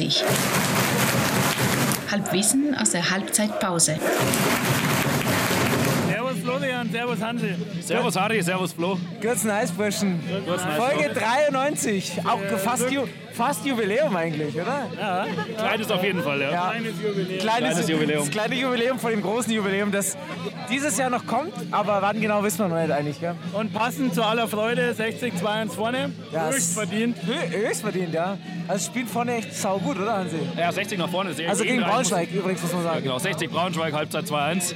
19.30 Halbwissen aus der Halbzeitpause. Servus Hansi. Servus Harry, Servus Flo. Kurzen Eisburschen. Kurzen Folge 93. Auch fast, Ju fast Jubiläum eigentlich, oder? Ja, Kleines auf jeden Fall, ja. Ja. kleines Jubiläum. Kleines, Kleines Jubiläum. Das kleine Jubiläum vor dem großen Jubiläum, das dieses Jahr noch kommt. Aber wann genau wissen wir noch nicht eigentlich. Gell? Und passend zu aller Freude, 60, 2 1 vorne. Ja, Höchst verdient. Hö- Höchst verdient, ja. Also spielt vorne echt saugut, oder Hansi? Ja, 60 nach vorne. Sehr Also gegen. Braunschweig übrigens, muss man Ja, sagen. genau, 60 Braunschweig, Halbzeit 2-1.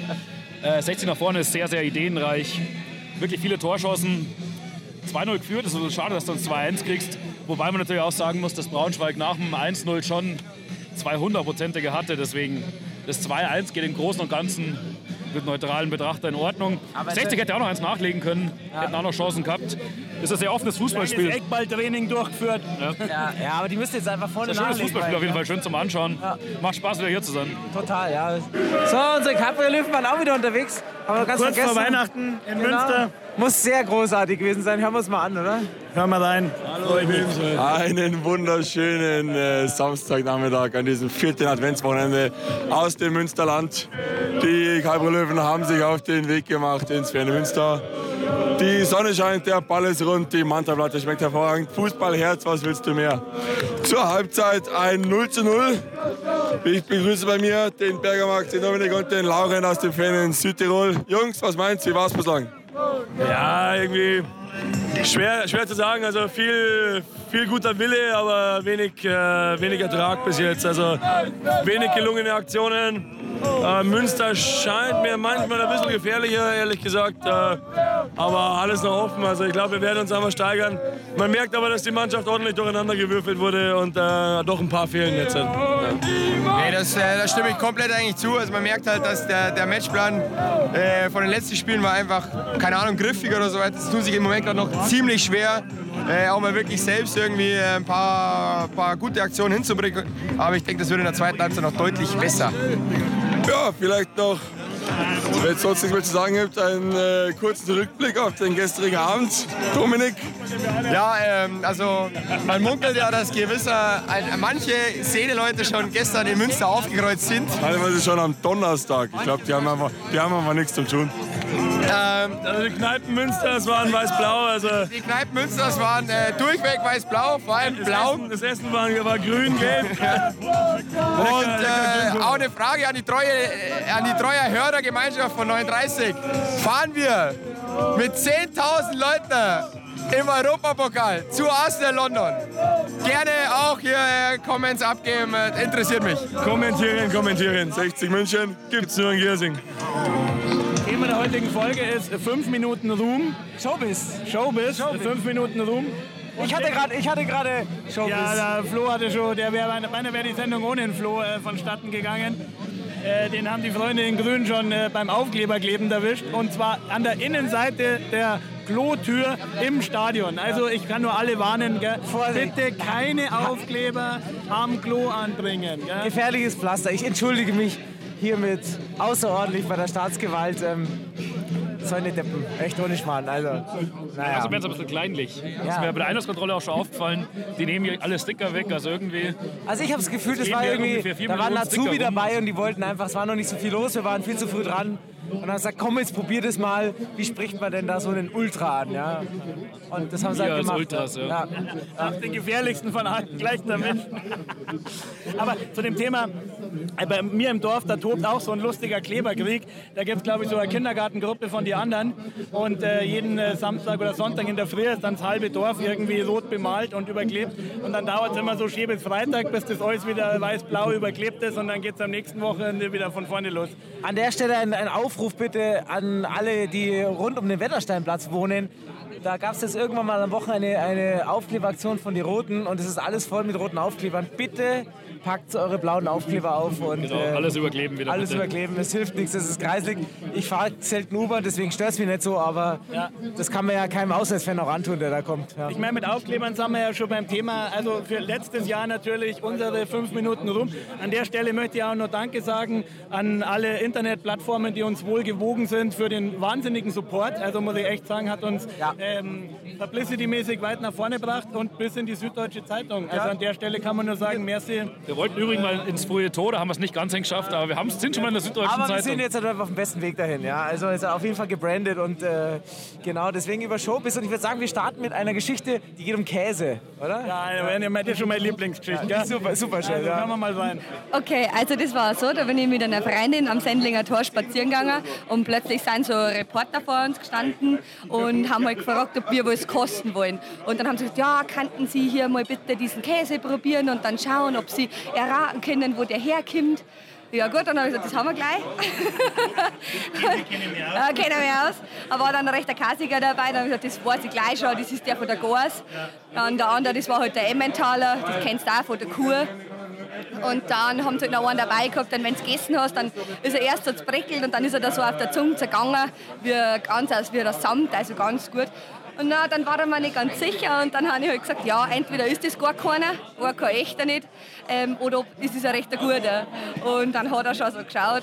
Äh, 60 nach vorne ist sehr, sehr ideenreich. Wirklich viele Torschancen. 2-0 geführt, ist schade, dass du uns 2-1 kriegst. Wobei man natürlich auch sagen muss, dass Braunschweig nach dem 1-0 schon 200-prozentige hatte. Deswegen das 2-1 geht im Großen und Ganzen mit neutralen Betrachter in Ordnung. Aber 60 es- hätte auch noch eins nachlegen können, hätten auch noch Chancen gehabt. Das ist ein sehr offenes Fußballspiel. Eckballtraining durchgeführt. Ja, ja, aber die müssen jetzt einfach vorne Ein schönes nachlegen. Fußballspiel auf jeden Fall, schön zum Anschauen. Ja. Macht Spaß, wieder hier zu sein. Total, ja. So, unsere Capri-Löwen waren auch wieder unterwegs. Haben wir ganz Kurz vergessen. vor Weihnachten in Genau. Münster. Muss sehr großartig gewesen sein. Hören wir uns mal an, oder? Hör mal rein. Einen wunderschönen äh, Samstagnachmittag an diesem vierten Adventswochenende aus dem Münsterland. Die Kalbrolöwen haben sich auf den Weg gemacht ins ferne Münster. Die Sonne scheint, der Ball ist rund, die Mantaplatte schmeckt hervorragend. Fußballherz, was willst du mehr? Zur Halbzeit ein 0 zu 0. Ich begrüße bei mir den Bergermarkt, den Dominik und den Lauren aus dem Fan in Südtirol. Jungs, was meint ihr, wie war es bislang? Ja, irgendwie schwer, schwer zu sagen. Also viel, viel guter Wille, aber wenig, äh, wenig Ertrag bis jetzt. Also wenig gelungene Aktionen. Äh, Münster scheint mir manchmal ein bisschen gefährlicher, ehrlich gesagt. Äh, aber alles noch offen. Also ich glaube, wir werden uns einfach steigern. Man merkt aber, dass die Mannschaft ordentlich durcheinander gewürfelt wurde und äh, doch ein paar fehlen jetzt. Nee, das, äh, da stimme ich komplett eigentlich zu. Also man merkt halt, dass der, der Matchplan äh, von den letzten Spielen war einfach, keine Ahnung, griffiger oder so weiter. Das tut sich im Moment gerade noch ziemlich schwer, äh, auch mal wirklich selbst irgendwie äh, ein paar, paar gute Aktionen hinzubringen. Aber ich denke, das wird in der zweiten Halbzeit noch deutlich besser. Ja, vielleicht noch, wenn es sonst nichts mehr zu sagen gibt, einen äh, kurzen Rückblick auf den gestrigen Abend. Dominik, Ja, ähm, also man munkelt ja, dass gewisser, ein, manche Szeneleute schon gestern in Münster aufgekreuzt sind. teilweise schon am Donnerstag. Ich glaube, die haben einfach, die haben einfach nichts zu tun. Ähm, Also die Kneipen Münster, das waren weiß-blau. Also die Kneipen Münsters waren äh, durchweg weiß-blau, vor allem blau. das Essen war, war grün-gelb. Und äh, auch eine Frage an die treue, äh, an die treue Hörergemeinschaft von 39. Fahren wir mit 10.000 Leuten im Europapokal zu Arsenal London? Gerne auch hier äh, Comments abgeben, äh, interessiert mich. Kommentieren, kommentieren. 60 München. Gibt's nur in Giersing. Thema der heutigen Folge ist 5 Minuten Ruhm. Showbiz. Showbiz. 5 Minuten Ruhm. Ich hatte gerade, ich hatte gerade Showbiz. Ja, der Flo hatte schon, der wäre, meiner wäre die Sendung ohne den Flo äh, vonstatten gegangen. Äh, den haben die Freunde in Grün schon äh, beim Aufkleberkleben erwischt. Und zwar an der Innenseite der Klotür im Stadion. Also ich kann nur alle warnen, gell? Bitte keine Aufkleber am Klo anbringen. Gell? Gefährliches Pflaster. Ich entschuldige mich hiermit außerordentlich bei der Staatsgewalt. Ähm, eine Deppen. Echt ohne Schmarrn. Also, naja. Also werden es ein bisschen kleinlich. Das ist mir bei der Einlasskontrolle auch schon aufgefallen. Die nehmen hier alle Sticker weg. Also irgendwie Also ich habe das Gefühl, das war irgendwie, da waren Azubi dabei und die wollten einfach, es war noch nicht so viel los, wir waren viel zu früh dran. Und dann haben sie gesagt, komm, jetzt probier das mal. Wie spricht man denn da so einen Ultra an? Ja? Und das haben sie halt gemacht. Ultras, ja. ja. Ach, den gefährlichsten von allen gleich damit. Aber zu dem Thema, bei mir im Dorf, da tobt auch so ein lustiger Kleberkrieg. Da gibt es, glaube ich, so eine Kindergartengruppe von die anderen. Und äh, jeden äh, Samstag oder Sonntag in der Früh ist dann das halbe Dorf irgendwie rot bemalt und überklebt. Und dann dauert es immer so schön bis Freitag, bis das alles wieder weiß-blau überklebt ist. Und dann geht es am nächsten Wochenende wieder von vorne los. An der Stelle ein, ein Aufruf bitte an alle, die rund um den Wettersteinplatz wohnen. Da gab es jetzt irgendwann mal am Wochenende eine Aufkleberaktion von die Roten und es ist alles voll mit roten Aufklebern. Bitte packt eure blauen Aufkleber auf und genau, äh, alles überkleben wieder. alles bitte. überkleben. Es hilft nichts, es ist kreislig. Ich fahre selten U-Bahn, deswegen stört es mich nicht so, aber Ja. das kann man ja keinem Auswärtsfan auch antun, der da kommt. Ja. Ich meine, mit Aufklebern sind wir ja schon beim Thema. Also für letztes Jahr natürlich unsere fünf Minuten rum. An der Stelle möchte ich auch noch Danke sagen an alle Internetplattformen, die uns wohl gewogen sind für den wahnsinnigen Support. Also muss ich echt sagen, hat uns Ja. Ähm, publicity-mäßig weit nach vorne gebracht und bis in die Süddeutsche Zeitung. Also Ja. an der Stelle kann man nur sagen, merci. Wir wollten übrigens mal ins frühe Tor, da haben wir es nicht ganz hingeschafft, aber wir haben es sind schon mal in der Süddeutschen Aber wir Zeitung. sind jetzt halt auf dem besten Weg dahin. Ja? Also ist auf jeden Fall gebrandet und äh, genau deswegen über Showbiz. Und ich würde sagen, wir starten mit einer Geschichte, die geht um Käse, oder? Ja, das ist schon meine Lieblingsgeschichte. gell? Super, super schön. Also, ja. hören wir mal rein. Okay, also das war so, da bin ich mit einer Freundin am Sendlinger Tor spazieren gegangen und plötzlich sind so Reporter vor uns gestanden und haben halt gefragt, ob wir was kosten wollen. Und dann haben sie gesagt, ja, könnten Sie hier mal bitte diesen Käse probieren und dann schauen, ob Sie erraten können, wo der herkommt. Ja gut, dann habe ich gesagt, das haben wir gleich. Ja, kennen wir aus. Da war dann ein rechter Kasiger dabei, dann habe ich gesagt, das weiß ich gleich schon, das ist der von der Gors. Dann der andere, das war halt der Emmentaler, das kennst du auch von der Kuh. Und dann haben sie halt noch einen dabei gehabt, dann wenn du gegessen hast, dann ist er erst so zerbrickelt und dann ist er da so auf der Zunge zergangen, wie, ganz aus wie das Samt, also ganz gut. Und na, dann war er mir nicht ganz sicher und dann habe ich halt gesagt, ja, entweder ist das gar keiner, war kein echter nicht, ähm, oder ob- ist es ein rechter guter. Und dann hat er schon so geschaut.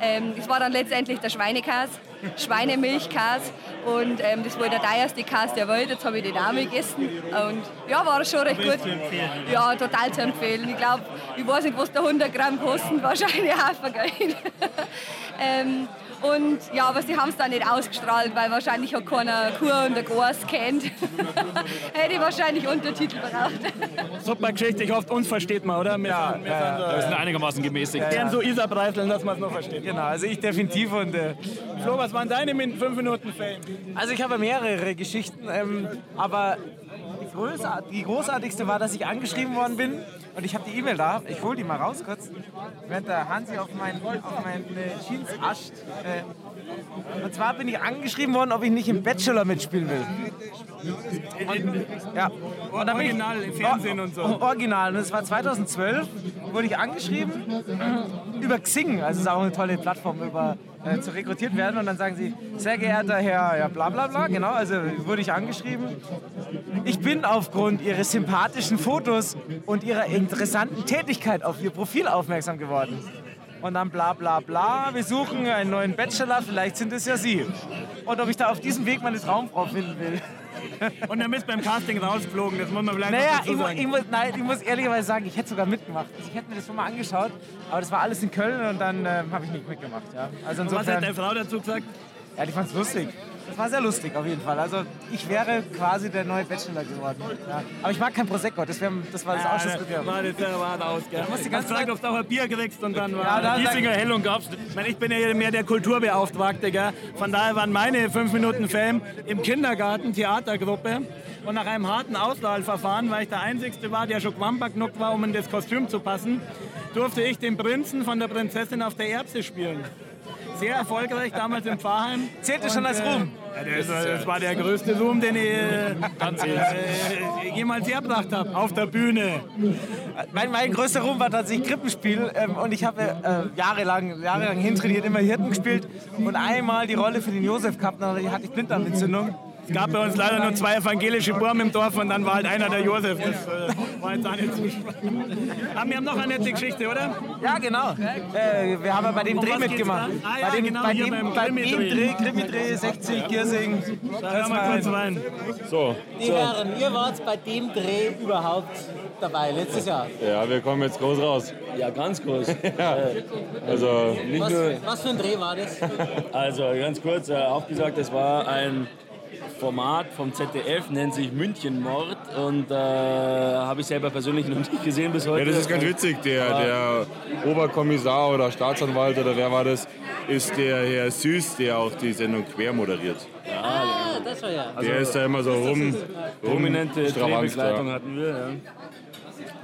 Ähm, das war dann letztendlich der Schweinekäse, Schweinemilchkäse und ähm, das war der teuerste Käse der Welt. Jetzt habe ich den auch mal gegessen und ja, war schon recht gut. Ja, total zu empfehlen. Ich glaube, ich weiß nicht, was der 100 Gramm kosten, wahrscheinlich Hafergeld. ähm, und ja, aber sie haben es dann nicht ausgestrahlt, weil wahrscheinlich auch keiner Kur und der Gors kennt. Hätte ich wahrscheinlich Untertitel braucht. Super Geschichte, ich hoffe, uns versteht man, oder? Wir Ja, sind, wir ja, sind Wir sind einigermaßen gemäßigt. so, gern so Isar-Preiseln, dass man es noch versteht. Genau, also ich definitiv und äh, Flo, was waren deine 5 Minuten Fame? Also ich habe mehrere Geschichten, ähm, aber die großartigste war, dass ich angeschrieben worden bin und ich habe die E-Mail da. Ich hole die mal raus kurz, während der Hansi auf meinen auf mein, äh, Jeans ascht. Äh, und zwar bin ich angeschrieben worden, ob ich nicht im Bachelor mitspielen will. Und, ja. Und dann bin ich- Original im Fernsehen und so. Original. Und das war 2012, wurde ich angeschrieben über Xing. Also es ist auch eine tolle Plattform, über äh, zu rekrutiert werden. Und dann sagen sie, sehr geehrter Herr, ja bla bla bla, genau, also wurde ich angeschrieben. Ich bin aufgrund Ihres sympathischen Fotos und Ihrer interessanten Tätigkeit auf Ihr Profil aufmerksam geworden. Und dann bla bla bla, wir suchen einen neuen Bachelor, vielleicht sind es ja Sie. Und ob ich da auf diesem Weg meine Traumfrau finden will. Und dann bist du beim Casting rausgeflogen, das muss man vielleicht Naja, ich, dazu sagen. ich, muss, nein, ich muss ehrlicherweise sagen, ich hätte sogar mitgemacht. Also Ich hätte mir das schon mal angeschaut, aber das war alles in Köln und dann ähm, habe ich nicht mitgemacht. Ja. Also was hat insofern, deine Frau dazu gesagt? ja, die fand es lustig. Das war sehr lustig auf jeden Fall. Also ich wäre quasi der neue Bachelor geworden. Ja. Aber ich mag kein Prosecco, das, wär, das war das Ausschusskriterium. war das ja hart aus, gell? die Zeit- ob du auch ein Bier kriegst und dann war... Ja, Giesinger Hellung gab's nicht. Ich, meine, ich bin ja mehr der Kulturbeauftragte, gell? Von daher waren meine fünf Minuten Film im Kindergarten, Theatergruppe. Und nach einem harten Auswahlverfahren, weil ich der Einzige war, der schon genug war, um in das Kostüm zu passen, durfte ich den Prinzen von der Prinzessin auf der Erbse spielen. Sehr erfolgreich damals im Pfarrheim. Zählt das schon als Ruhm? Ja, der ist, das war der größte Ruhm, den ich äh, äh, jemals hergebracht habe. Auf der Bühne. Mein, mein größter Ruhm war tatsächlich Krippenspiel ähm, und ich habe äh, jahrelang, jahrelang hintrainiert, immer Hirten gespielt und einmal die Rolle für den Josef gehabt, dann hatte ich Blinddarmentzündung. Es gab bei uns leider nur zwei evangelische Burm im Dorf und dann war halt einer der Josef. Das äh, war jetzt auch nicht so spannend. Aber wir haben noch eine nette Geschichte, oder? Ja, genau. Äh, wir haben ja bei dem Um Dreh mitgemacht. Ah, ja, bei dem, genau, bei dem, beim bei dem Krimi-Dreh. Dreh, Krimi-Dreh, 60, Giersing. Da hören wir kurz rein. So, Die Herren, ihr wart bei dem Dreh überhaupt dabei, letztes Jahr. ja, wir kommen jetzt groß raus. Ja, ganz groß. Also, Nicht Was, nur, was für ein Dreh war das? also ganz kurz äh, aufgesagt, das war ein Format vom ZDF, nennt sich Münchenmord und äh, habe ich selber persönlich noch nicht gesehen bis heute. ja, das ist ganz witzig. Der, der Oberkommissar oder Staatsanwalt oder wer war das, ist der Herr Süß, der auch die Sendung quer moderiert. Ah, das war ja. der ist da immer so rum, Prominente Drehbegleitung ja. hatten wir. Ja.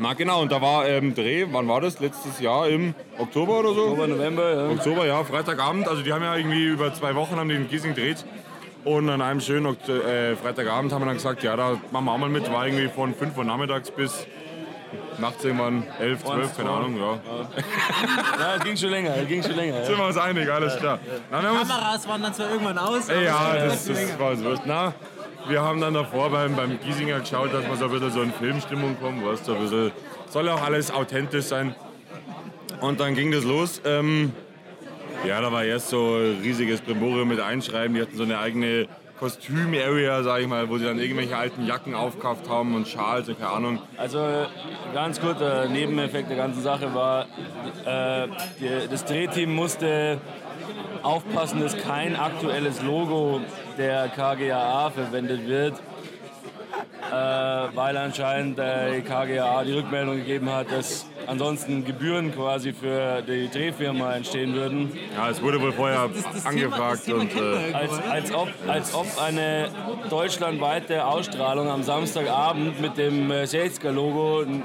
Na genau, und da war ähm, Dreh, wann war das? Letztes Jahr im Oktober oder so? Oktober, November, ja. Oktober, ja, Freitagabend. Also die haben ja irgendwie über zwei Wochen haben die in Giesing gedreht. Und an einem schönen äh, Freitagabend haben wir dann gesagt, ja, da machen wir auch mal mit. War irgendwie von 5 Uhr nachmittags bis nachts irgendwann 11, 12, keine. Ahnung. Ja. ja, es ging schon länger, es ging schon länger. Sind wir uns einig, alles klar. Na, Kameras waren dann zwar irgendwann aus. Ey, ja, das, das war uns wurscht. Na, wir haben dann davor beim, beim Giesinger geschaut, dass wir so ein bisschen so in Filmstimmung kommen. Weißt, du, ein bisschen, soll auch alles authentisch sein. Und dann ging das los. Ähm, ja, da war erst so ein riesiges Brimborium mit Einschreiben. Die hatten so eine eigene Kostüm-Area, sag ich mal, wo sie dann irgendwelche alten Jacken aufgekauft haben und Schals und keine Ahnung. Also ganz kurz, der Nebeneffekt der ganzen Sache war, äh, die, das Drehteam musste aufpassen, dass kein aktuelles Logo der KGAA verwendet wird, äh, weil anscheinend der KGAA die Rückmeldung gegeben hat, dass ansonsten Gebühren quasi für die Drehfirma entstehen würden. Ja, es wurde wohl vorher angefragt und äh, Als, als, ob, als ob eine deutschlandweite Ausstrahlung am Samstagabend mit dem äh, Selzker-Logo n-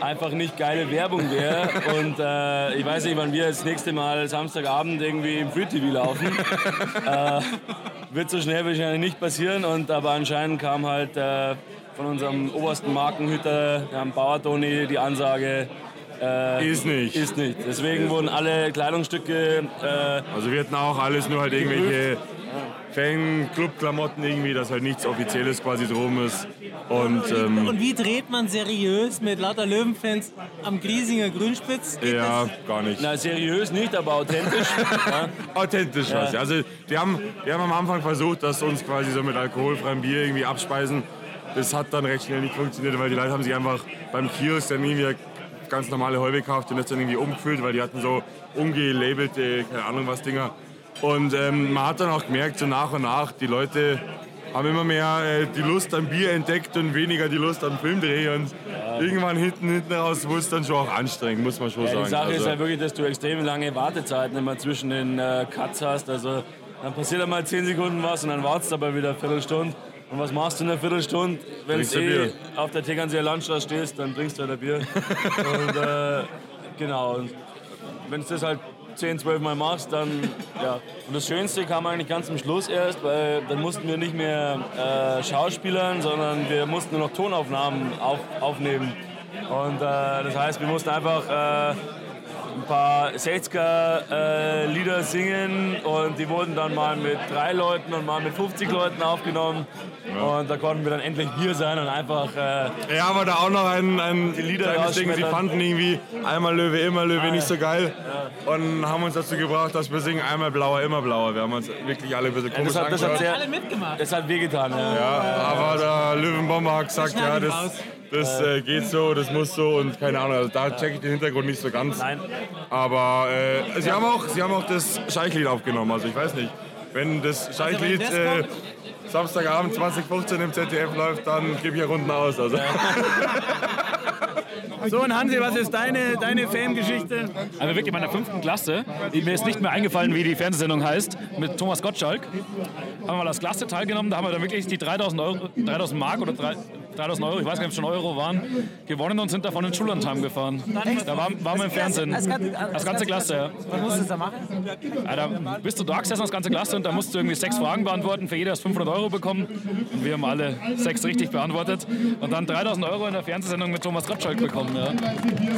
einfach nicht geile Werbung wäre. Und äh, ich weiß nicht, wann wir das nächste Mal Samstagabend irgendwie im Free TV laufen. äh, wird so schnell wahrscheinlich nicht passieren. Und, aber anscheinend kam halt äh, von unserem obersten Markenhüter, Herrn Bauer-Toni, die Ansage, äh, ist nicht. ist nicht. Deswegen wurden alle Kleidungsstücke äh, Also wir hatten auch alles nur halt irgendwelche Fan-Club-Klamotten irgendwie, dass halt nichts Offizielles quasi drum ist. Und ähm, Und wie dreht man seriös mit lauter Löwenfans am Griesinger Grünspitz? Geht ja, das? gar nicht. Na, seriös nicht, aber authentisch. ja. Authentisch was. Ja. Also die haben, die haben am Anfang versucht, dass uns quasi so mit alkoholfreiem Bier irgendwie abspeisen. Das hat dann recht schnell nicht funktioniert, weil die Leute haben sich einfach beim Kiosk dann irgendwie ganz normale Häube gekauft und das dann irgendwie umgefüllt, weil die hatten so ungelabelte, keine Ahnung was Dinger. Und ähm, man hat dann auch gemerkt, so nach und nach, die Leute haben immer mehr äh, die Lust am Bier entdeckt und weniger die Lust am Filmdreh. Und irgendwann hinten, hinten raus wurde es dann schon auch anstrengend, muss man schon Ja, sagen. die Sache ist Also- halt wirklich, dass du extrem lange Wartezeiten immer zwischen den äh, Cuts hast. Also dann passiert einmal 10 Sekunden was und dann wartest du aber wieder eine Viertelstunde. Und was machst du in einer Viertelstunde? Wenn du eh auf der Tegernseer Landstraße stehst, dann trinkst du halt ein Bier. und äh, genau. Und wenn du das halt 10, 12 Mal machst, dann ja. Und das Schönste kam eigentlich ganz zum Schluss erst, weil dann mussten wir nicht mehr äh, schauspielern, sondern wir mussten nur noch Tonaufnahmen auf, aufnehmen. Und äh, das heißt, wir mussten einfach äh, ein paar 60er-Lieder singen und die wurden dann mal mit drei Leuten und mal mit 50 Leuten aufgenommen. Und da konnten wir dann endlich wir sein und einfach. Äh, Ja, aber da auch noch ein, ein Die Lieder kleines Ding. Sie fanden irgendwie einmal Löwe, immer Löwe Ah, nicht so ja. geil. Und haben uns dazu gebracht, dass wir singen einmal blauer, immer blauer. Wir haben uns wirklich alle ein bisschen komisch das hat, das hat sehr, Alle mitgemacht. das hat wehgetan. Ja. ja, aber der Löwenbomber hat gesagt, ja, das, raus. Das äh, geht so, das muss so und keine Ahnung. Also da check ich den Hintergrund nicht so ganz. Nein. Aber äh, sie, haben auch, sie haben auch das Scheichlied aufgenommen. Also ich weiß nicht, wenn das Scheichlied das äh, Samstagabend 2015 im ZDF läuft, dann gebe ich ja Runden aus. Also. So, und Hansi, was ist deine, deine Fame-Geschichte? Also wirklich in meiner fünften Klasse, mir ist nicht mehr eingefallen, wie die Fernsehsendung heißt, mit Thomas Gottschalk. Haben wir mal als Klasse teilgenommen, da haben wir dann wirklich die 3000, Euro, 3000 Mark oder 3 3000 Euro, ich weiß gar nicht, ob es schon Euro waren, gewonnen und sind davon in Schullandheim gefahren. Da waren, waren wir im Fernsehen. Als ganze Klasse, ja. Was musst du da machen? ja. Da bist du da gesessen als ganze Klasse und da musst du irgendwie sechs Fragen beantworten. Für jeder hast 500 Euro bekommen. Und wir haben alle sechs richtig beantwortet. Und dann 3000 Euro in der Fernsehsendung mit Thomas Gottschalk bekommen. Ja.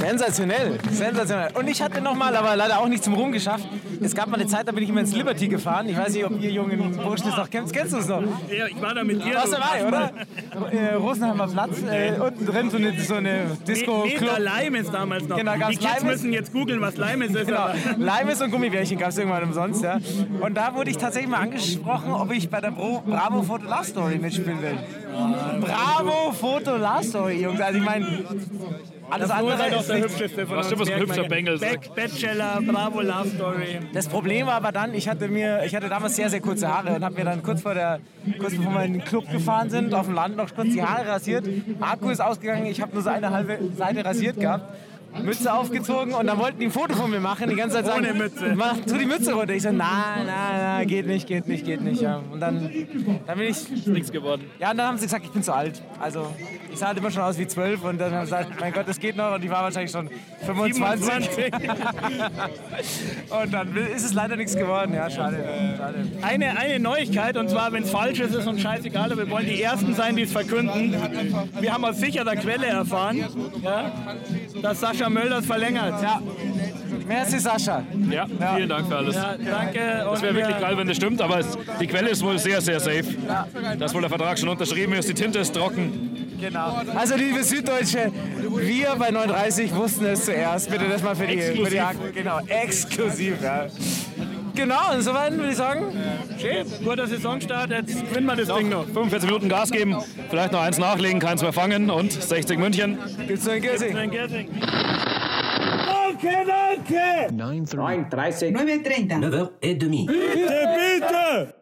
Sensationell, sensationell. Und ich hatte noch mal, aber leider auch nicht zum Ruhm geschafft. Es gab mal eine Zeit, da bin ich immer ins Liberty gefahren. Ich weiß nicht, ob ihr jungen Burschen das noch kennt. Kennst du es noch? Ja, ich war da mit dir. Warst du dabei, oder? Äh, Rosenheimer Platz, äh, unten drin so eine, so eine disco da Leim ist damals noch. Genau, die Kids Limes? müssen jetzt googeln, was Limes ist. Genau, Limes und Gummibärchen gab es irgendwann umsonst, ja. Und da wurde ich tatsächlich mal angesprochen, ob ich bei der Bro Bravo Photo Love Story mitspielen will. Bravo Photo Love Story, Jungs. Also ich meine, alles Das andere ist der hübscheste von uns. stimmt, was ein hübscher. Bengel Back, Bachelor, Bravo, Love Story. Das Problem war aber dann, ich hatte mir, ich hatte damals sehr, sehr kurze Haare und habe mir dann kurz vor der, kurz bevor wir in den Club gefahren sind, auf dem Land noch kurz die Haare rasiert. Akku ist ausgegangen, ich habe nur so eine halbe Seite rasiert gehabt. Mütze aufgezogen und dann wollten die ein Foto von mir machen, die ganze Zeit sagen, Ohne Mütze. mach, tu die Mütze runter. Ich so, na, na, na, geht nicht, geht nicht, geht nicht. Ja. Und dann, dann bin ich, Nichts geworden. ja, und dann haben sie gesagt, ich bin zu alt. Also, ich sah halt immer schon aus wie zwölf und dann haben sie gesagt, mein Gott, das geht noch und ich war wahrscheinlich schon 25. 27. Und dann ist es leider nichts geworden, ja, schade. schade. Eine, eine Neuigkeit, und zwar, wenn es falsch ist, ist uns scheißegal, aber wir wollen die Ersten sein, die es verkünden. Wir haben aus sicherer Quelle erfahren, ja, dass Sascha Mölders verlängert. Ja. Merci, Sascha. Ja, vielen Dank für alles. Ja, danke. Das wäre wirklich geil, wenn das stimmt, aber es, die Quelle ist wohl sehr, sehr safe. Dass wohl der Vertrag schon unterschrieben ist, die Tinte ist trocken. Genau. Also, liebe Süddeutsche, wir bei 39 wussten es zuerst. Bitte das mal für die, für die Haken. Genau, exklusiv, ja. Genau, insofern würde ich sagen, schön, guter Saisonstart, jetzt gewinnen wir das Ding noch. 45 Minuten Gas geben, vielleicht noch eins nachlegen, keins mehr fangen und 60 München. Gibt's noch in Gersing? Danke, danke 9.30 9.30 9.30 9h30 Bitte, bitte